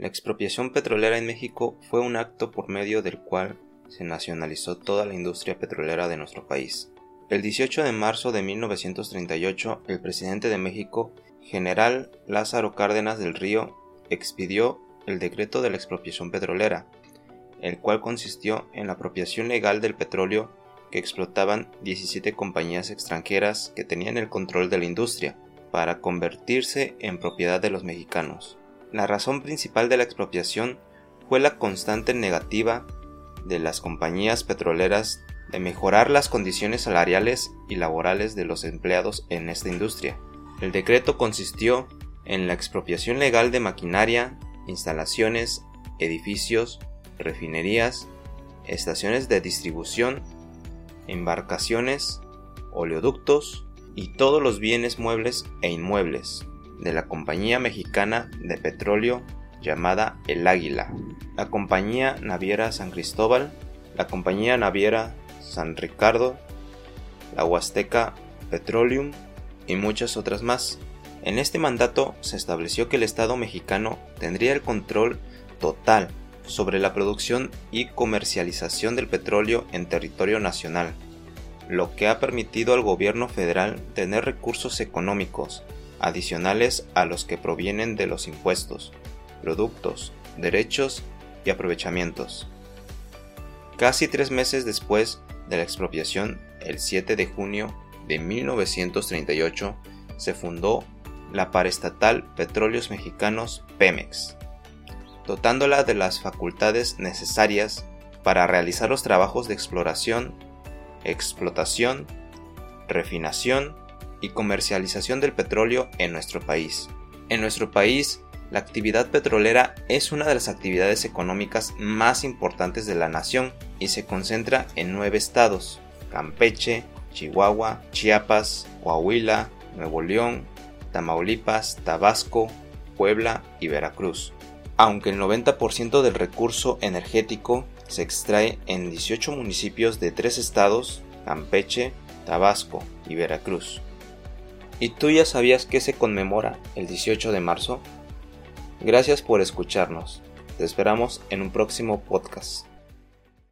La expropiación petrolera en México fue un acto por medio del cual se nacionalizó toda la industria petrolera de nuestro país. El 18 de marzo de 1938, el presidente de México, general Lázaro Cárdenas del Río, expidió el decreto de la expropiación petrolera, el cual consistió en la apropiación legal del petróleo que explotaban 17 compañías extranjeras que tenían el control de la industria, para convertirse en propiedad de los mexicanos. La razón principal de la expropiación fue la constante negativa de las compañías petroleras de mejorar las condiciones salariales y laborales de los empleados en esta industria. El decreto consistió en la expropiación legal de maquinaria, instalaciones, edificios, refinerías, estaciones de distribución, embarcaciones, oleoductos y todos los bienes muebles e inmuebles de la compañía mexicana de petróleo llamada El Águila, la compañía naviera San Cristóbal, la compañía naviera San Ricardo, la Huasteca Petroleum y muchas otras más. En este mandato se estableció que el Estado mexicano tendría el control total sobre la producción y comercialización del petróleo en territorio nacional, lo que ha permitido al gobierno federal tener recursos económicos adicionales a los que provienen de los impuestos, productos, derechos y aprovechamientos. Casi tres meses después de la expropiación, el 7 de junio de 1938, se fundó la paraestatal Petróleos Mexicanos Pemex, dotándola de las facultades necesarias para realizar los trabajos de exploración, explotación, refinación y comercialización del petróleo en nuestro país. En nuestro país, la actividad petrolera es una de las actividades económicas más importantes de la nación y se concentra en nueve estados, Campeche, Chihuahua, Chiapas, Coahuila, Nuevo León, Tamaulipas, Tabasco, Puebla y Veracruz. Aunque el 90% del recurso energético se extrae en 18 municipios de tres estados, Campeche, Tabasco y Veracruz. ¿Y tú ya sabías que se conmemora el 18 de marzo? Gracias por escucharnos. Te esperamos en un próximo podcast.